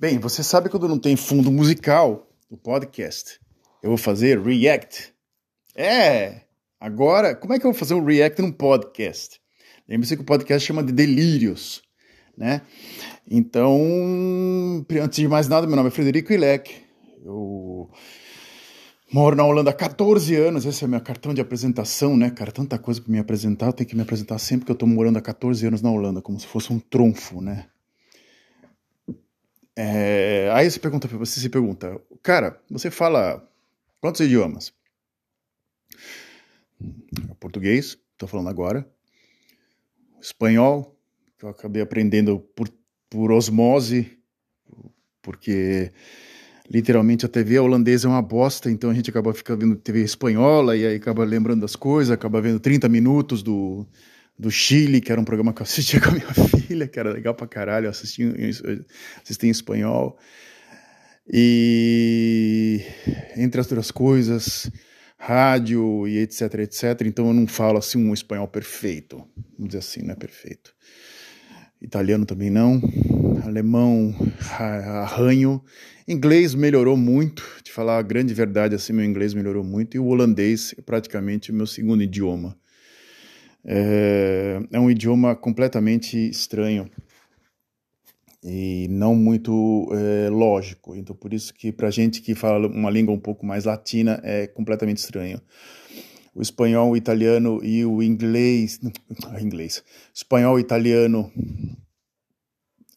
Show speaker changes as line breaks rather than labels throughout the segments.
Bem, você sabe quando não tem fundo musical no podcast, eu vou fazer react. É! Agora, como é que eu vou fazer um react num podcast? Lembre-se que o podcast chama de Delírios, né? Então, antes de mais nada, meu nome é Frederico Ilek. Eu moro na Holanda há 14 anos, esse é meu cartão de apresentação, né? Cara, tanta coisa para me apresentar, eu tenho que me apresentar sempre que eu tô morando há 14 anos na Holanda, como se fosse um trunfo, né? É, aí você pergunta, você se pergunta, cara, você fala quantos idiomas? Português, estou falando agora. Espanhol, que eu acabei aprendendo por, por osmose, porque literalmente a TV holandesa é uma bosta, então a gente acaba ficando vendo TV espanhola e aí acaba lembrando das coisas, acaba vendo 30 minutos do, do Chile, que era um programa que eu assistia com a minha filha, que era legal pra caralho, eu assisti, assisti em espanhol. E entre as outras coisas, rádio e etc, etc. Então eu não falo assim um espanhol perfeito, vamos dizer assim, não é perfeito. Italiano também não, alemão arranho, inglês melhorou muito, de falar a grande verdade assim, meu inglês melhorou muito e o holandês é praticamente o meu segundo idioma. É, é um idioma completamente estranho e não muito é, lógico. Então, por isso que para gente que fala uma língua um pouco mais latina é completamente estranho. O espanhol, o italiano e o inglês, não, inglês, espanhol, italiano,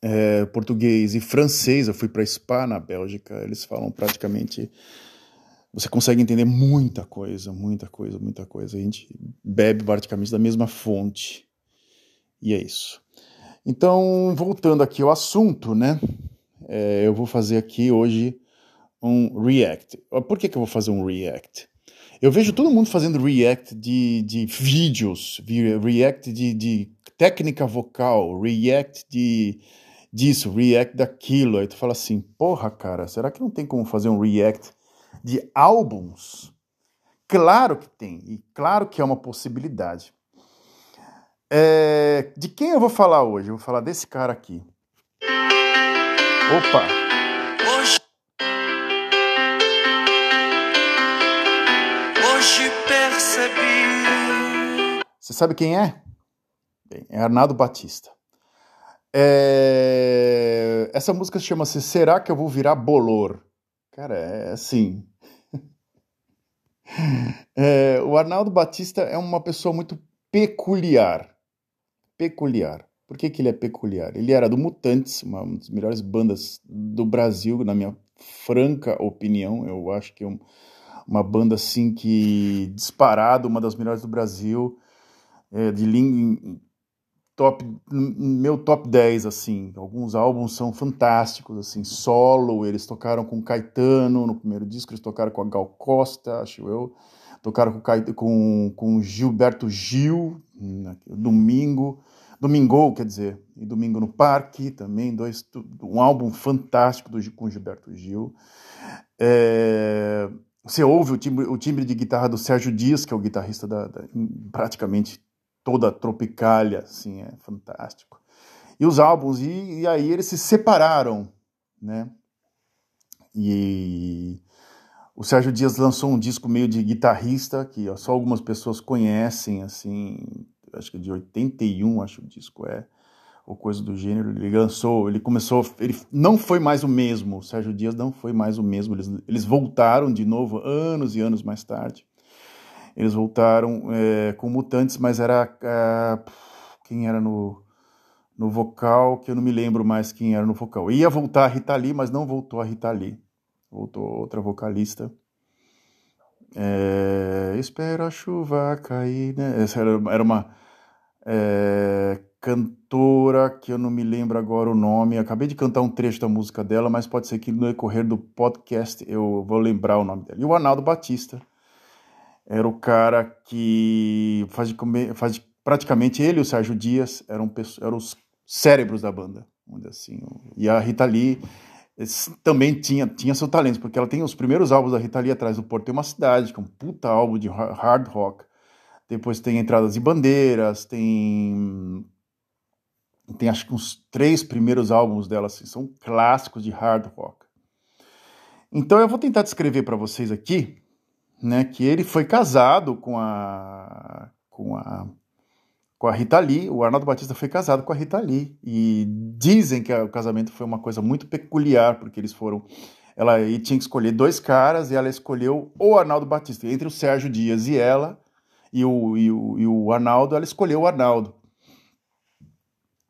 é, português e francês. Eu fui para Spa na Bélgica. Eles falam praticamente você consegue entender muita coisa, muita coisa, muita coisa. A gente bebe praticamente da mesma fonte. E é isso. Então, voltando aqui ao assunto, né? É, eu vou fazer aqui hoje um react. Por que, que eu vou fazer um react? Eu vejo todo mundo fazendo react de, de vídeos, react de, de técnica vocal, react de disso, react daquilo. Aí tu fala assim, porra, cara, será que não tem como fazer um react de álbuns? Claro que tem, e claro que é uma possibilidade. É, de quem eu vou falar hoje? Eu vou falar desse cara aqui. Opa! Hoje, hoje percebi. Você sabe quem é? Bem, é Arnaldo Batista. É... Essa música chama-se Será que eu vou virar bolor? Cara, é assim. É, o Arnaldo Batista é uma pessoa muito peculiar. Peculiar. Por que, que ele é peculiar? Ele era do Mutantes, uma das melhores bandas do Brasil, na minha franca opinião. Eu acho que é uma banda assim que disparado, uma das melhores do Brasil, é, de língua top meu top 10 assim. Alguns álbuns são fantásticos assim solo. Eles tocaram com Caetano no primeiro disco eles tocaram com a Gal Costa acho eu. Tocaram com com, com Gilberto Gil domingo. Domingo quer dizer e domingo no parque também dois um álbum fantástico do, com Gilberto Gil. É, você ouve o timbre, o timbre de guitarra do Sérgio Dias que é o guitarrista da, da praticamente toda a Tropicália, assim, é fantástico. E os álbuns, e, e aí eles se separaram, né? E o Sérgio Dias lançou um disco meio de guitarrista, que só algumas pessoas conhecem, assim, acho que de 81, acho que o disco é, ou coisa do gênero. Ele lançou, ele começou, ele não foi mais o mesmo, o Sérgio Dias não foi mais o mesmo, eles, eles voltaram de novo anos e anos mais tarde. Eles voltaram é, com Mutantes, mas era. É, quem era no, no vocal, que eu não me lembro mais quem era no vocal. Ia voltar a Rita Lee, mas não voltou a Rita Lee. Voltou outra vocalista. É, Espero a chuva cair, né? Essa era, era uma é, cantora que eu não me lembro agora o nome. Acabei de cantar um trecho da música dela, mas pode ser que no decorrer do podcast eu vou lembrar o nome dela. E o Arnaldo Batista era o cara que faz de comer, faz de, praticamente ele e o Sérgio Dias eram, eram os cérebros da banda, assim. E a Rita Lee também tinha, tinha seu talento, porque ela tem os primeiros álbuns da Rita Lee atrás do Porto tem uma cidade, que é um puta álbum de hard rock. Depois tem Entradas e Bandeiras, tem Tem acho que uns três primeiros álbuns dela assim, são clássicos de hard rock. Então eu vou tentar descrever para vocês aqui, né, que ele foi casado com a com a com a Rita Lee, o Arnaldo Batista foi casado com a Rita Lee e dizem que o casamento foi uma coisa muito peculiar porque eles foram ela tinha que escolher dois caras e ela escolheu o Arnaldo Batista entre o Sérgio Dias e ela e o, e o, e o Arnaldo, ela escolheu o Arnaldo.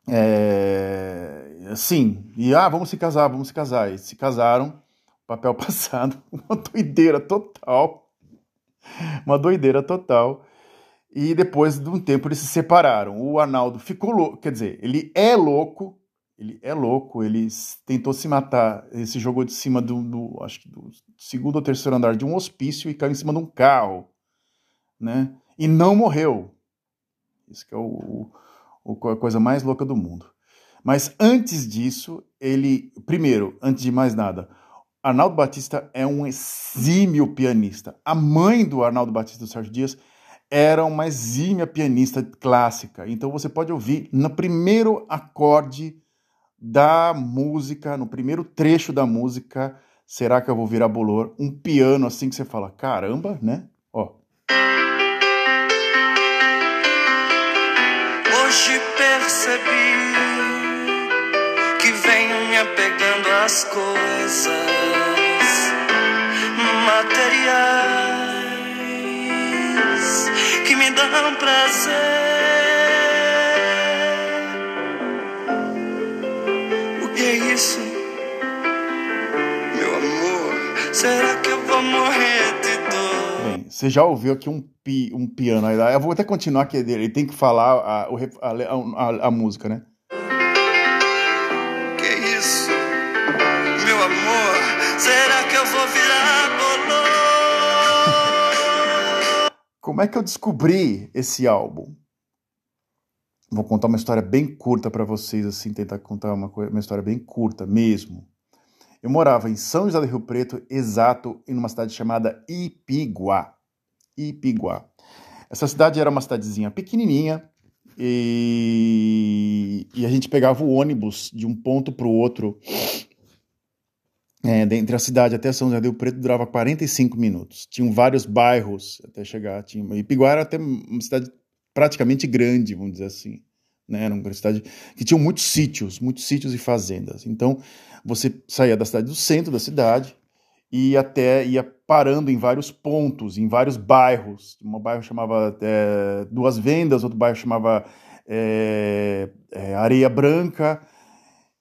É, sim, e ah, vamos se casar, vamos se casar. E se casaram, papel passado, uma doideira total. Uma doideira total. E depois de um tempo eles se separaram. O Arnaldo ficou louco, quer dizer, ele é louco, ele é louco, ele tentou se matar, ele se jogou de cima do, do acho que do segundo ou terceiro andar de um hospício e caiu em cima de um carro, né? E não morreu. Isso que é o, o, a coisa mais louca do mundo. Mas antes disso, ele, primeiro, antes de mais nada, Arnaldo Batista é um exímio pianista. A mãe do Arnaldo Batista do Sérgio Dias era uma exímia pianista clássica. Então você pode ouvir no primeiro acorde da música, no primeiro trecho da música, Será que eu vou virar bolor? Um piano assim que você fala, caramba, né? Ó.
Hoje percebi às coisas materiais que me dão prazer. isso, meu amor? Será que eu vou morrer de dor?
Bem, você já ouviu aqui um, pi, um piano aí? Eu vou até continuar que ele tem que falar a, a, a, a música, né? Como é que eu descobri esse álbum? Vou contar uma história bem curta para vocês, assim, tentar contar uma, uma história bem curta mesmo. Eu morava em São José do Rio Preto, exato, em uma cidade chamada Ipiguá. Ipiguá. Essa cidade era uma cidadezinha pequenininha e, e a gente pegava o ônibus de um ponto para o outro é, entre a cidade até São José do Preto durava 45 minutos. Tinham vários bairros até chegar. Tinha, Ipiguá era até uma cidade praticamente grande, vamos dizer assim. Né? Era uma cidade que tinha muitos sítios, muitos sítios e fazendas. Então, você saía da cidade do centro da cidade e até ia parando em vários pontos, em vários bairros. Um bairro chamava é, Duas Vendas, outro bairro chamava é, é, Areia Branca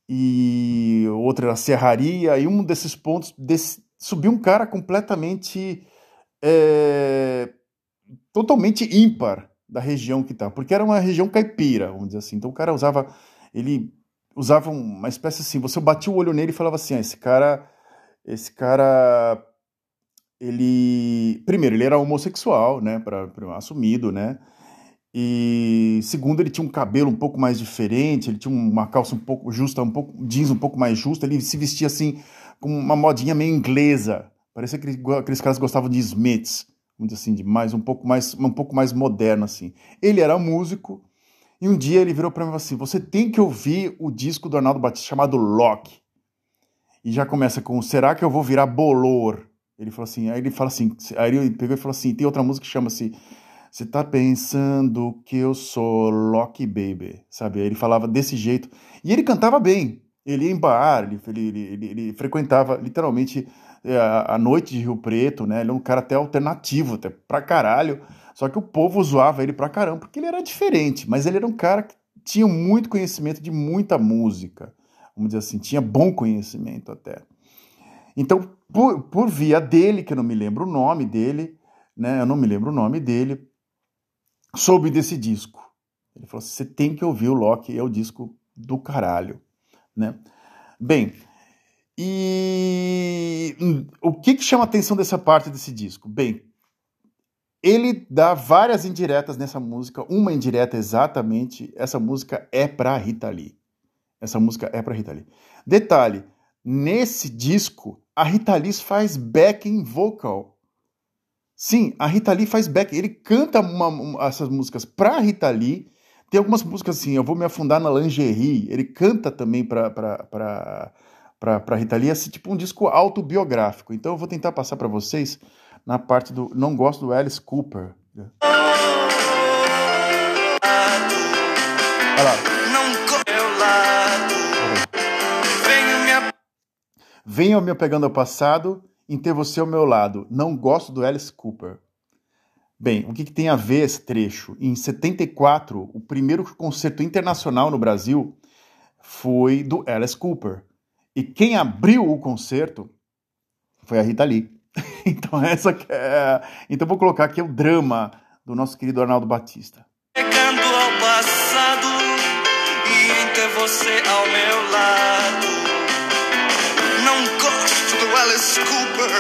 e outro era Serraria. E um desses pontos desse, subiu um cara completamente é, totalmente ímpar da região que tá, porque era uma região caipira, vamos dizer assim. Então o cara usava, ele usava uma espécie assim, você batia o olho nele e falava assim, ah, esse cara, esse cara, ele, primeiro, ele era homossexual, né, para assumido, né, e segundo, ele tinha um cabelo um pouco mais diferente, ele tinha uma calça um pouco justa, um pouco jeans um pouco mais justa, ele se vestia assim com uma modinha meio inglesa. Parecia que aqueles caras gostavam de Smiths dizer assim, de mais um pouco mais um pouco mais moderno assim. Ele era músico e um dia ele virou para mim assim: "Você tem que ouvir o disco do Arnaldo Batista chamado Lock". E já começa com "Será que eu vou virar bolor?". Ele falou assim, aí ele fala assim, aí ele pegou e falou assim: "Tem outra música que chama-se você tá pensando que eu sou Lock Baby", sabe? Ele falava desse jeito e ele cantava bem. Ele ia em bar, ele, ele, ele, ele frequentava literalmente é, a noite de Rio Preto, né? Ele é um cara até alternativo, até pra caralho. Só que o povo zoava ele pra caramba, porque ele era diferente, mas ele era um cara que tinha muito conhecimento de muita música. Vamos dizer assim, tinha bom conhecimento até. Então, por, por via dele, que eu não me lembro o nome dele, né? Eu não me lembro o nome dele, soube desse disco. Ele falou assim: você tem que ouvir o Loki, é o disco do caralho, né? Bem, e o que, que chama a atenção dessa parte desse disco? Bem, ele dá várias indiretas nessa música. Uma indireta exatamente, essa música é para Rita Lee. Essa música é para Rita Lee. Detalhe, nesse disco, a Rita Lee faz backing vocal. Sim, a Rita Lee faz backing. Ele canta uma, uma, essas músicas para Rita Lee tem algumas músicas assim, eu vou me afundar na lingerie, ele canta também pra, pra, pra, pra, pra Rita Lee, assim, tipo um disco autobiográfico. Então eu vou tentar passar para vocês na parte do Não Gosto do Alice Cooper. Olha lá. Venha me apegando ao passado em ter você ao meu lado. Não gosto do Alice Cooper. Bem, o que, que, tem a ver esse trecho? Em 74, o primeiro concerto internacional no Brasil foi do Alice Cooper. E quem abriu o concerto foi a Rita Lee. então essa é... Então vou colocar aqui o drama do nosso querido Arnaldo Batista.
Chegando ao passado e em ter você ao meu lado. Alice Cooper.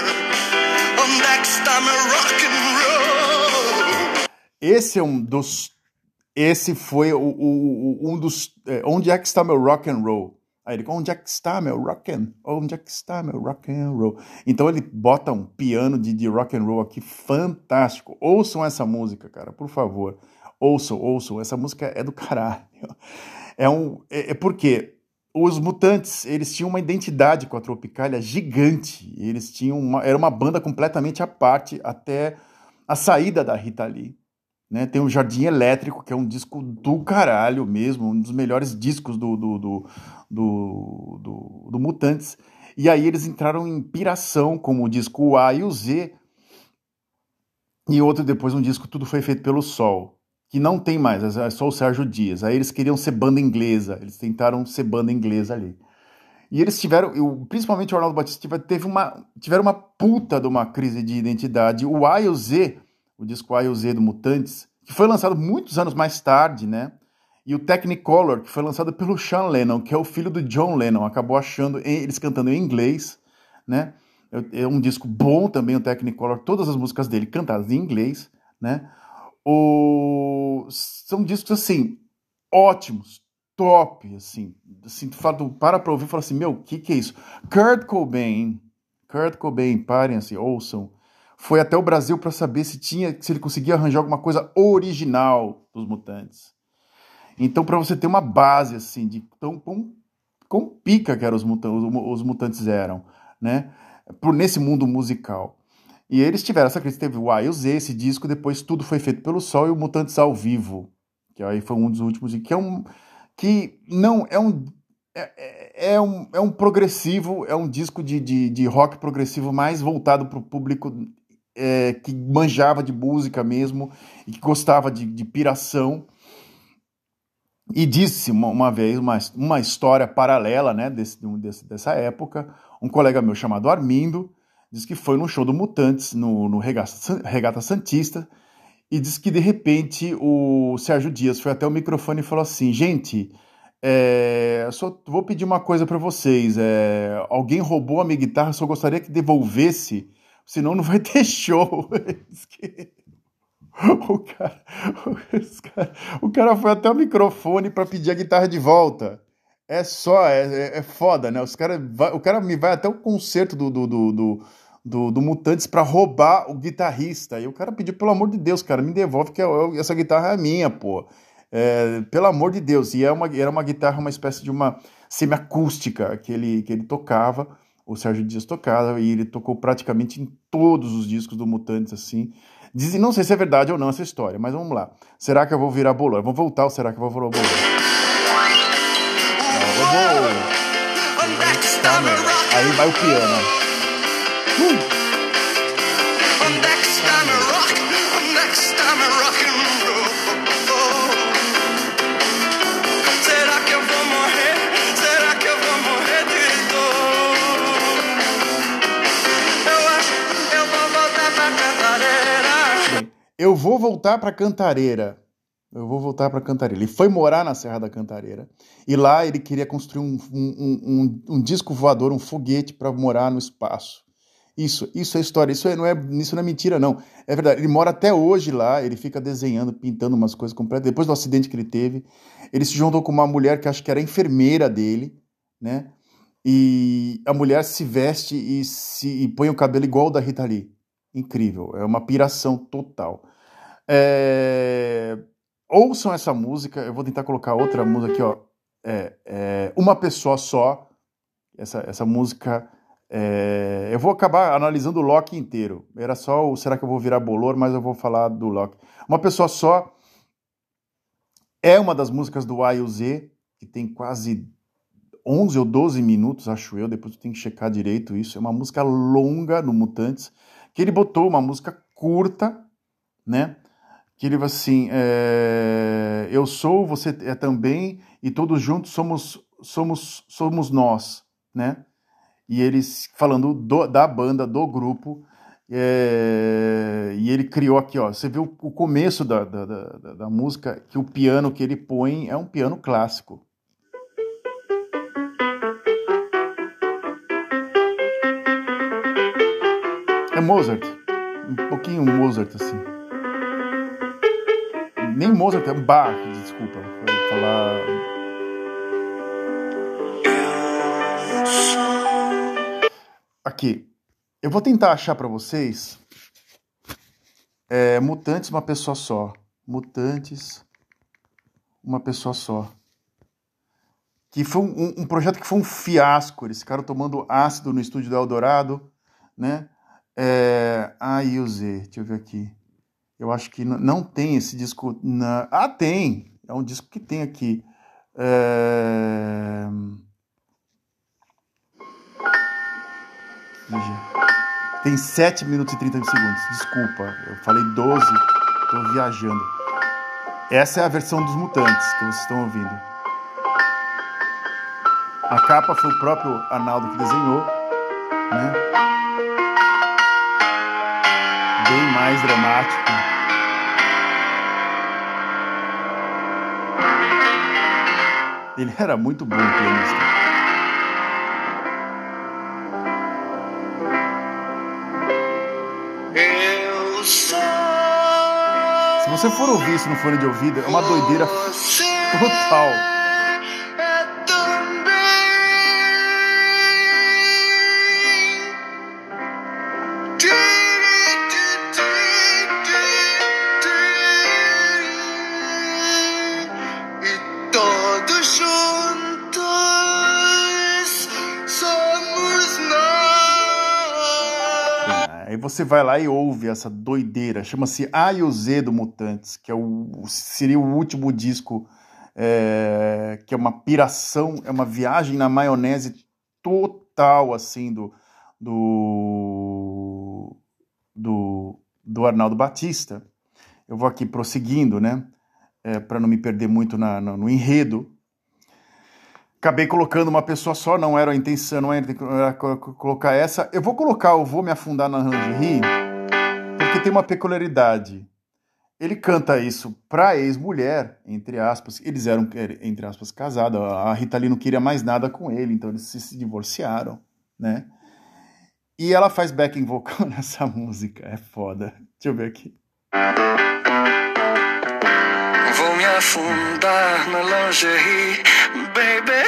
Está meu rock and roll?
Esse é um dos. Esse foi o, o um dos. É, onde é que está meu rock and roll? Aí ele, onde é que está meu rock and, onde é que está meu rock and roll? Então ele bota um piano de, de rock and roll aqui fantástico. Ouçam essa música, cara, por favor. Ouçam, ouçam. Essa música é do caralho. É um, é, é porque os Mutantes, eles tinham uma identidade com a Tropicália gigante. Eles tinham uma, era uma banda completamente à parte até a saída da Rita Lee. Né? Tem o Jardim Elétrico, que é um disco do caralho mesmo, um dos melhores discos do, do, do, do, do, do Mutantes. E aí eles entraram em piração, como o disco A e o Z, e outro depois um disco Tudo Foi Feito pelo Sol, que não tem mais, é só o Sérgio Dias. Aí eles queriam ser banda inglesa, eles tentaram ser banda inglesa ali. E eles tiveram, principalmente o Arnaldo Batista, teve uma, tiveram uma puta de uma crise de identidade. O A e o Z, o disco A e o Z do Mutantes, que foi lançado muitos anos mais tarde, né? E o Technicolor, que foi lançado pelo Sean Lennon, que é o filho do John Lennon, acabou achando eles cantando em inglês, né? É, é um disco bom também, o Technicolor, todas as músicas dele cantadas em inglês, né? O... São discos, assim, ótimos, top, assim. assim tu, fala, tu para pra ouvir e fala assim, meu, o que que é isso? Kurt Cobain, Kurt Cobain, parem assim, ouçam. Foi até o Brasil para saber se tinha, se ele conseguia arranjar alguma coisa original dos Mutantes. Então, para você ter uma base assim de tão com, com pica que eram os, mutantes, os mutantes eram, né? Por nesse mundo musical. E eles tiveram essa crise, teve o A e o Z, esse disco, depois tudo foi feito pelo Sol e o Mutantes ao vivo, que aí foi um dos últimos, que é um que não é um é, é, é um, é um progressivo, é um disco de, de, de rock progressivo mais voltado para o público é, que manjava de música mesmo e que gostava de, de piração. E disse uma, uma vez uma, uma história paralela né, desse, desse, dessa época. Um colega meu chamado Armindo disse que foi no show do Mutantes, no, no Regata, Regata Santista, e disse que de repente o Sérgio Dias foi até o microfone e falou assim: gente, é, só vou pedir uma coisa para vocês. É, alguém roubou a minha guitarra, só gostaria que devolvesse, senão não vai ter show. O cara, cara, o cara foi até o microfone para pedir a guitarra de volta. É só, é, é, é foda, né? Os cara vai, o cara me vai até o concerto do, do, do, do, do, do Mutantes para roubar o guitarrista. E o cara pediu, pelo amor de Deus, cara, me devolve que eu, essa guitarra é minha, pô. É, pelo amor de Deus. E é uma, era uma guitarra, uma espécie de uma semiacústica que ele, que ele tocava, o Sérgio Dias tocava, e ele tocou praticamente em todos os discos do Mutantes, assim. Dizem, não sei se é verdade ou não essa história, mas vamos lá. Será que eu vou virar bolão? Vamos voltar ou será que eu vou virar vou... Aí vai o piano. Uh! eu vou voltar para Cantareira. Eu vou voltar para Cantareira. Ele foi morar na Serra da Cantareira. E lá ele queria construir um, um, um, um disco voador, um foguete para morar no espaço. Isso, isso é história. Isso é, não é, isso não é mentira, não. É verdade. Ele mora até hoje lá. Ele fica desenhando, pintando umas coisas completas. Depois do acidente que ele teve, ele se juntou com uma mulher que acho que era enfermeira dele, né? E a mulher se veste e, se, e põe o cabelo igual o da Rita Lee. Incrível. É uma piração total. É... ouçam essa música. Eu vou tentar colocar outra música aqui, ó. É, é Uma Pessoa Só. Essa, essa música. É, eu vou acabar analisando o Loki inteiro. Era só o Será que eu vou virar bolor? Mas eu vou falar do Loki. Uma Pessoa Só é uma das músicas do A e o Z, que tem quase 11 ou 12 minutos, acho eu. Depois eu tenho que checar direito isso. É uma música longa no Mutantes, que ele botou uma música curta, né? Que ele vai assim: é, Eu sou, você é também, e todos juntos somos, somos, somos nós, né? E eles falando do, da banda, do grupo, é, e ele criou aqui, ó. Você viu o começo da, da, da, da, música, que o piano que ele põe é um piano clássico. É Mozart. Um pouquinho Mozart, assim. Nem Mozart, é Bach, desculpa. Falar. Aqui. Eu vou tentar achar para vocês é, Mutantes, uma pessoa só. Mutantes, uma pessoa só. Que foi um, um, projeto que foi um fiasco. Eles ficaram tomando ácido no estúdio do Eldorado, né? É, A e o Z, deixa eu ver aqui. Eu acho que não tem esse disco. Na... Ah, tem! É um disco que tem aqui. É... Tem 7 minutos e 30 segundos. Desculpa, eu falei 12, tô viajando. Essa é a versão dos Mutantes que vocês estão ouvindo. A capa foi o próprio Arnaldo que desenhou, né? Bem mais dramático. Ele era muito bom pianista. Você for ouvir isso no fone de ouvido, é uma doideira total. Você vai lá e ouve essa doideira. Chama-se A e o Z do Mutantes, que é o, seria o último disco, é, que é uma piração, é uma viagem na maionese total, assim, do, do, do, do Arnaldo Batista. Eu vou aqui prosseguindo, né, é, para não me perder muito na, no, no enredo acabei colocando uma pessoa só, não era a intenção, não era, colocar essa. Eu vou colocar, eu vou me afundar na lingerie, porque tem uma peculiaridade. Ele canta isso pra ex-mulher, entre aspas. Eles eram, entre aspas, casados. A Rita Lee não queria mais nada com ele, então eles se divorciaram, né? E ela faz backing vocal nessa música. É foda. Deixa eu ver aqui.
Afundar na lingerie baby.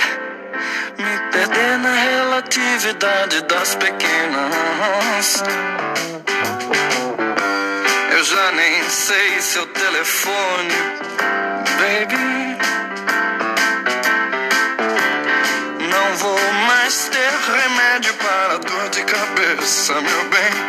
Me perder na relatividade das pequenas. Eu já nem sei seu telefone, baby. Não vou mais ter remédio para dor de cabeça, meu bem.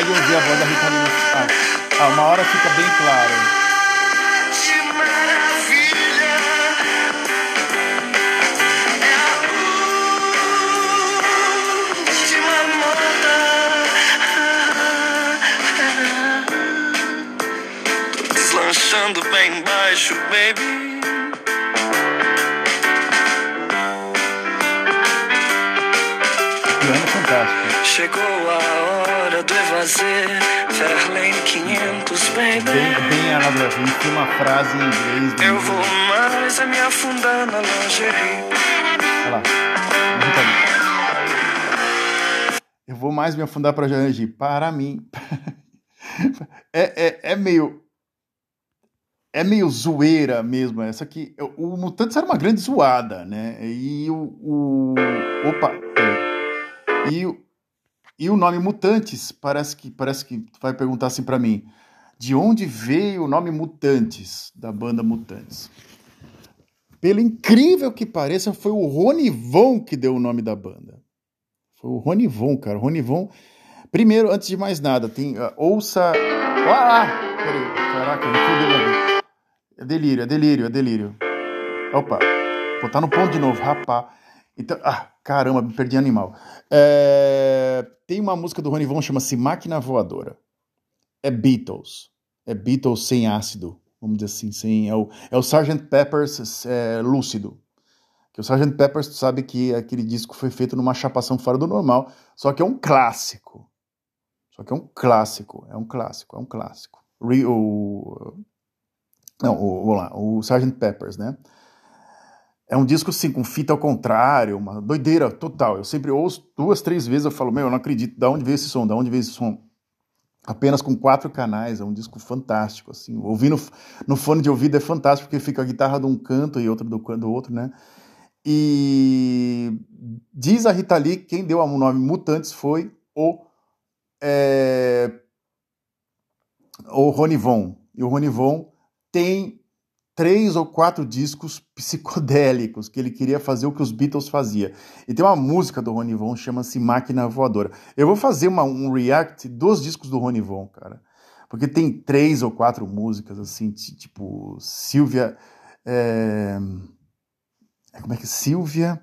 Consegue ouvir a voz da Rita Lee. Ah, ah, uma hora fica bem claro.
Deslanchando bem baixo, baby.
piano é fantástico.
Chegou a hora de fazer Verlaine 500, baby.
Bem, bem Ana tem uma frase em inglês.
Eu vou mais a me afundar na lingerie.
Olha lá, eu vou mais me afundar para Janji. Para mim. é, é, é meio. É meio zoeira mesmo. Essa aqui. O Mutantes era uma grande zoada, né? E o. o opa! É. E, e o nome Mutantes parece que, parece que vai perguntar assim para mim. De onde veio o nome Mutantes, da banda Mutantes? Pelo incrível que pareça, foi o Ronivon que deu o nome da banda. Foi o Ronivon, cara. Ronivon. Primeiro, antes de mais nada, tem. Uh, ouça. Ah! Peraí. Caraca, não fui É delírio, é delírio, é delírio. Opa. Botar no ponto de novo, rapá. Então, ah, caramba, me perdi animal. É, tem uma música do Ronivon chama-se Máquina Voadora. É Beatles. É Beatles sem ácido, vamos dizer assim. Sem, é, o, é o Sgt. Peppers é, lúcido. Que o Sgt. Peppers, sabe que aquele disco foi feito numa chapação fora do normal, só que é um clássico. Só que é um clássico, é um clássico, é um clássico. O, não, o, vamos lá, o Sgt. Peppers, né? É um disco, assim, com fita ao contrário, uma doideira total. Eu sempre ouço duas, três vezes, eu falo, meu, eu não acredito, da onde veio esse som, da onde veio esse som? Apenas com quatro canais, é um disco fantástico, assim. Ouvir no, no fone de ouvido é fantástico, porque fica a guitarra de um canto e outra do, do outro, né? E diz a Rita Lee que quem deu o nome Mutantes foi o, é, o Ronivon. E o Ronivon tem três ou quatro discos psicodélicos que ele queria fazer o que os Beatles faziam. E tem uma música do Ronivon chama-se Máquina Voadora. Eu vou fazer uma, um react dos discos do Ronivon, cara. Porque tem três ou quatro músicas, assim, tipo Silvia. É, como é que é? Silvia.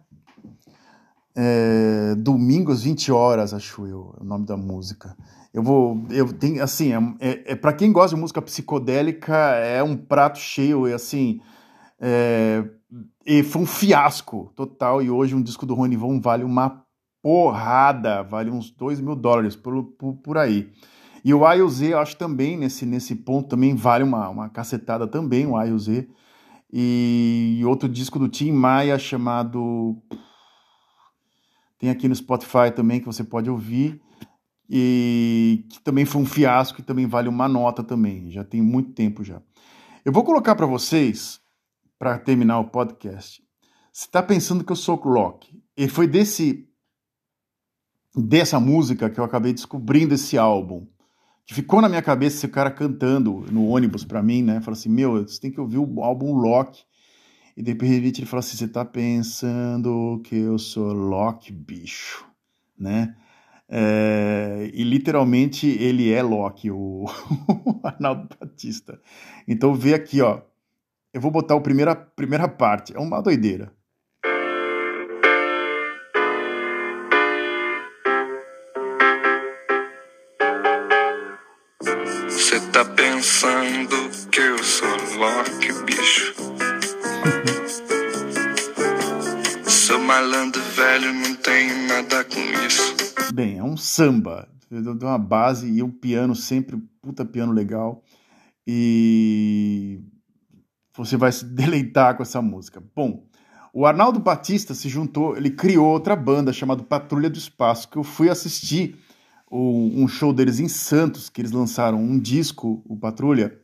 É, domingo às 20 horas, acho eu, é o nome da música. Eu vou. Eu tenho, assim, é, é, é para quem gosta de música psicodélica, é um prato cheio, e assim. É, e foi um fiasco total. E hoje um disco do Rony Von vale uma porrada, vale uns 2 mil dólares por, por, por aí. E o A eu acho também, nesse, nesse ponto, também vale uma, uma cacetada também, o A e e outro disco do Tim Maia chamado tem aqui no Spotify também que você pode ouvir e que também foi um fiasco e também vale uma nota também. Já tem muito tempo já. Eu vou colocar para vocês para terminar o podcast. Você está pensando que eu sou rock? E foi desse dessa música que eu acabei descobrindo esse álbum que ficou na minha cabeça esse cara cantando no ônibus para mim, né? Falou assim: Meu, você tem que ouvir o álbum Loki. E de repente ele falou assim: Você tá pensando que eu sou Loki, bicho, né? É, e literalmente ele é Loki, o, o Arnaldo Batista. Então vê aqui, ó. Eu vou botar a primeira, primeira parte. É uma doideira.
tá pensando que eu sou Loki, bicho? Isso.
Bem, é um samba. Deu uma base e um piano sempre, puta piano legal. E você vai se deleitar com essa música. Bom, o Arnaldo Batista se juntou, ele criou outra banda chamada Patrulha do Espaço, que eu fui assistir um show deles em Santos, que eles lançaram um disco, o Patrulha,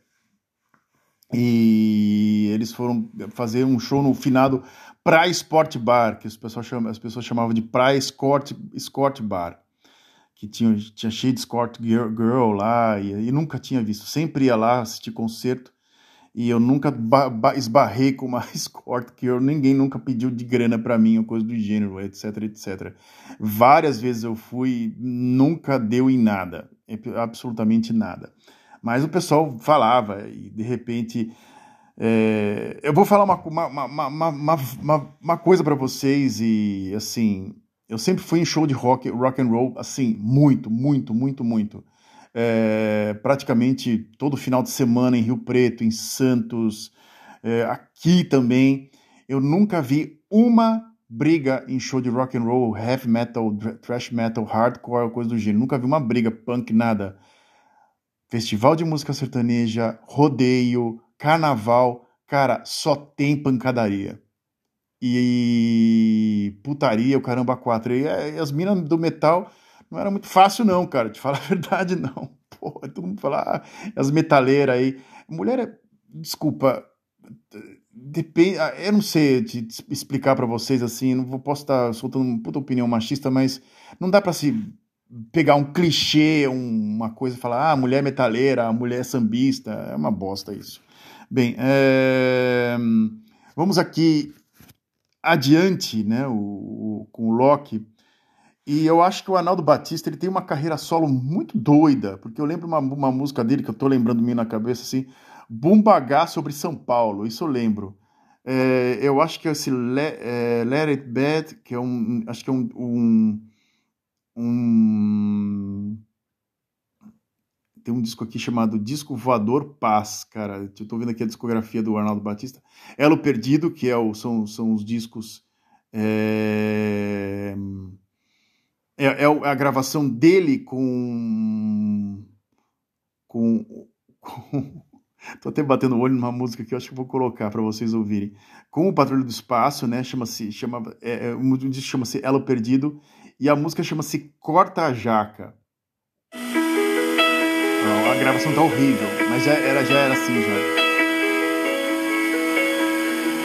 e eles foram fazer um show no finado Praia Sport Bar, que as pessoas, as pessoas chamavam de Praia Escort, Escort Bar, que tinha, tinha cheio de escort girl, girl lá, e, e, nunca tinha visto. Sempre ia lá assistir concerto, e eu nunca esbarrei com uma escort eu, ninguém nunca pediu de grana para mim ou coisa do gênero, etc, etc. Várias vezes eu fui, nunca deu em nada, absolutamente nada. Mas o pessoal falava e de repente é, eu vou falar uma, uma, uma, uma, uma coisa para vocês e assim eu sempre fui em show de rock, rock and roll, assim muito, muito, muito, muito é, praticamente todo final de semana em Rio Preto, em Santos, é, aqui também. Eu nunca vi uma briga em show de rock and roll, heavy metal, thrash metal, hardcore, coisa do gênero. Nunca vi uma briga, punk, nada. Festival de música sertaneja, rodeio, carnaval, cara, só tem pancadaria. E, putaria, o caramba quatro. E, e as minas do metal não era muito fácil, não, cara, te falar a verdade, não. Pô, todo mundo fala, ah, as metaleiras aí. Mulher é, desculpa, depende, ah, eu não sei te explicar para vocês assim, não posso estar soltando uma puta opinião machista, mas não dá para se pegar um clichê, uma coisa e falar, ah, mulher metaleira, mulher sambista, é uma bosta isso. Bem, é... vamos aqui adiante, né, o, o, com o Loki, e eu acho que o Arnaldo Batista ele tem uma carreira solo muito doida, porque eu lembro uma, uma música dele que eu tô lembrando mim na cabeça assim, Bumbagá sobre São Paulo, isso eu lembro. É, eu acho que esse Let, é, Let It Bad, que é um, acho que é um, um, um, tem um disco aqui chamado Disco Voador Paz, cara. Eu tô vendo aqui a discografia do Arnaldo Batista. Elo Perdido, que é o, são, são os discos é, é, é a gravação dele com. com. com Tô até batendo o olho numa música que eu acho que vou colocar para vocês ouvirem. Com o Patrulho do Espaço, né? Chama-se. Chama, é, é, um disco chama-se Elo Perdido. E a música chama-se Corta a Jaca. Não, a gravação tá horrível, mas já era, já era assim já.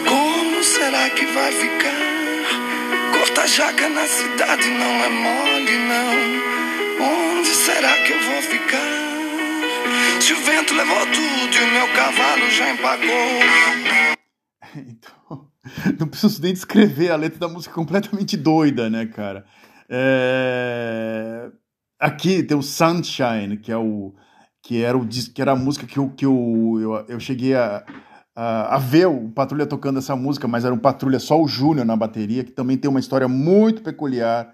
Como será que vai ficar? Corta jaca na cidade não é mole, não. Onde será que eu vou ficar? Se o vento levou tudo e o meu cavalo já empacou.
Então, não preciso nem descrever a letra da música completamente doida, né, cara? É... Aqui tem o Sunshine, que é o que era o que era a música que eu, que eu, eu, eu cheguei a, a, a, ver o Patrulha tocando essa música, mas era um Patrulha só o Júnior na bateria, que também tem uma história muito peculiar.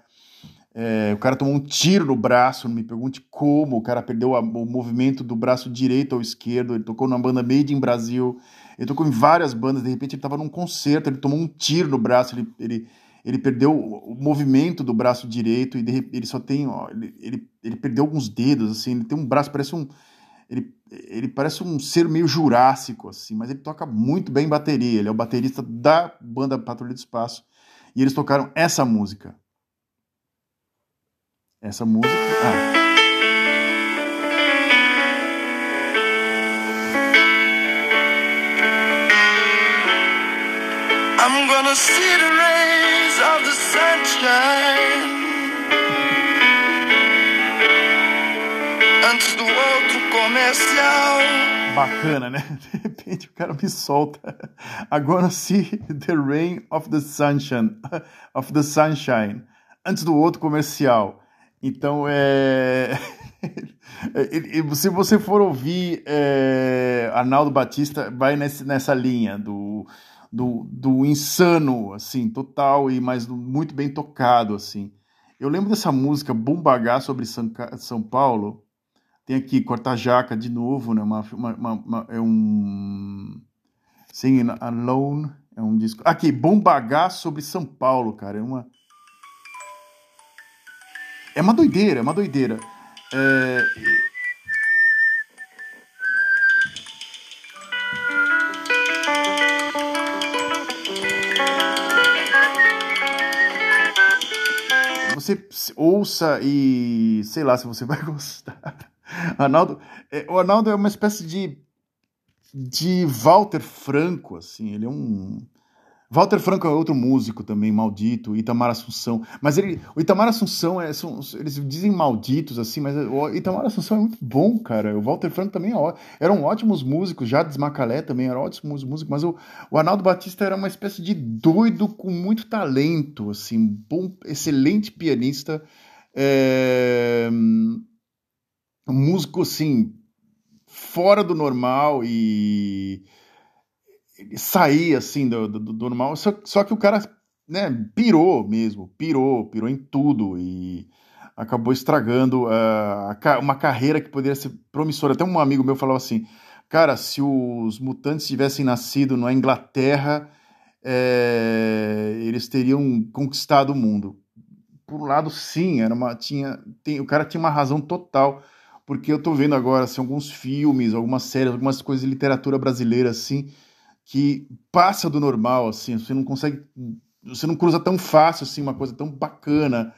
É, o cara tomou um tiro no braço, não me pergunte como, o cara perdeu a, o movimento do braço direito ao esquerdo, ele tocou na banda Made in Brasil, ele tocou em várias bandas, de repente ele estava num concerto, ele tomou um tiro no braço, ele, ele, ele perdeu o, movimento do braço direito e de, ele só tem, ó, ele, ele, ele perdeu alguns dedos, assim, ele tem um braço, parece um, ele, ele parece um ser meio jurássico, assim, mas ele toca muito bem bateria. Ele é o baterista da banda Patrulha do Espaço. E eles tocaram essa música. Essa música. Ah. I'm gonna see the rays of the sunshine.
antes do outro comercial.
Bacana, né? De repente o cara me solta. Agora see the rain of the sunshine, of the sunshine, antes do outro comercial. Então é se você for ouvir é, Arnaldo Batista, vai nesse, nessa linha do, do, do insano, assim, total e mas muito bem tocado, assim. Eu lembro dessa música Bumbagá sobre São, São Paulo, tem aqui Corta Jaca de novo, né? Uma, uma, uma, é um. Singing Alone. É um disco. Aqui, Bombagá sobre São Paulo, cara. É uma. É uma doideira, é uma doideira. É... Você ouça e sei lá se você vai gostar. Arnaldo, é, o Arnaldo é uma espécie de de Walter Franco, assim, ele é um Walter Franco é outro músico também, maldito, Itamar Assunção. Mas ele, o Itamar Assunção, é, são, eles dizem malditos, assim, mas o Itamar Assunção é muito bom, cara. O Walter Franco também é, eram ótimos músicos, já Desmacalé também era ótimos músicos, mas o, o Arnaldo Batista era uma espécie de doido com muito talento, assim, bom, excelente pianista. É músico assim fora do normal e sair assim do, do, do normal. Só, só, que o cara né, pirou mesmo, pirou, pirou em tudo e acabou estragando uh, uma carreira que poderia ser promissora. Até um amigo meu falou assim, cara, se os mutantes tivessem nascido na Inglaterra, é, eles teriam conquistado o mundo. Por um lado, sim, era uma, tinha, tem, o cara tinha uma razão total porque eu tô vendo agora assim, alguns filmes, algumas séries, algumas coisas de literatura brasileira assim que passa do normal assim, você não consegue, você não cruza tão fácil assim uma coisa tão bacana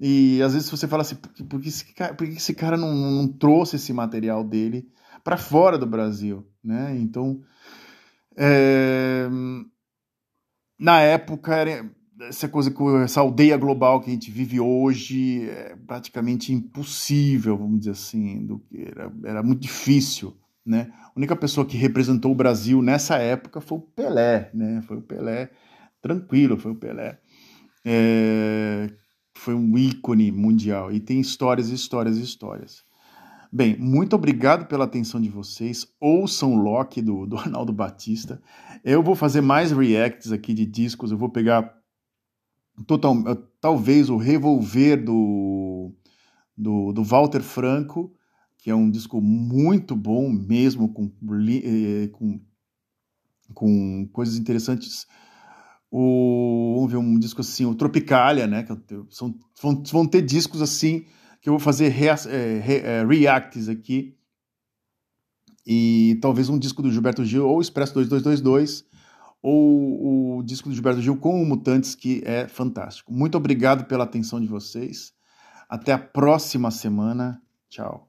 E às vezes você fala assim, por que, por que, esse, cara, por que esse cara não, não trouxe esse material dele para fora do Brasil, né? Então, é, na época era essa coisa com essa aldeia global que a gente vive hoje é praticamente impossível, vamos dizer assim, do que era, era muito difícil, né? A única pessoa que representou o Brasil nessa época foi o Pelé, né? Foi o Pelé, tranquilo, foi o Pelé. É, foi um ícone mundial e tem histórias, histórias, histórias. Bem, muito obrigado pela atenção de vocês. Ouçam Loki do, do Arnaldo Batista. Eu vou fazer mais reacts aqui de discos. Eu vou pegar total, talvez o Revolver do, do, do Walter Franco, que é um disco muito bom mesmo, com, eh, com, com coisas interessantes o, vamos ver um disco assim, o Tropicalia, né? Que eu, são, vão, vão ter discos assim que eu vou fazer é, re, é, reacts aqui. E talvez um disco do Gilberto Gil, ou Expresso 2222, ou o disco do Gilberto Gil com o Mutantes, que é fantástico. Muito obrigado pela atenção de vocês. Até a próxima semana. Tchau.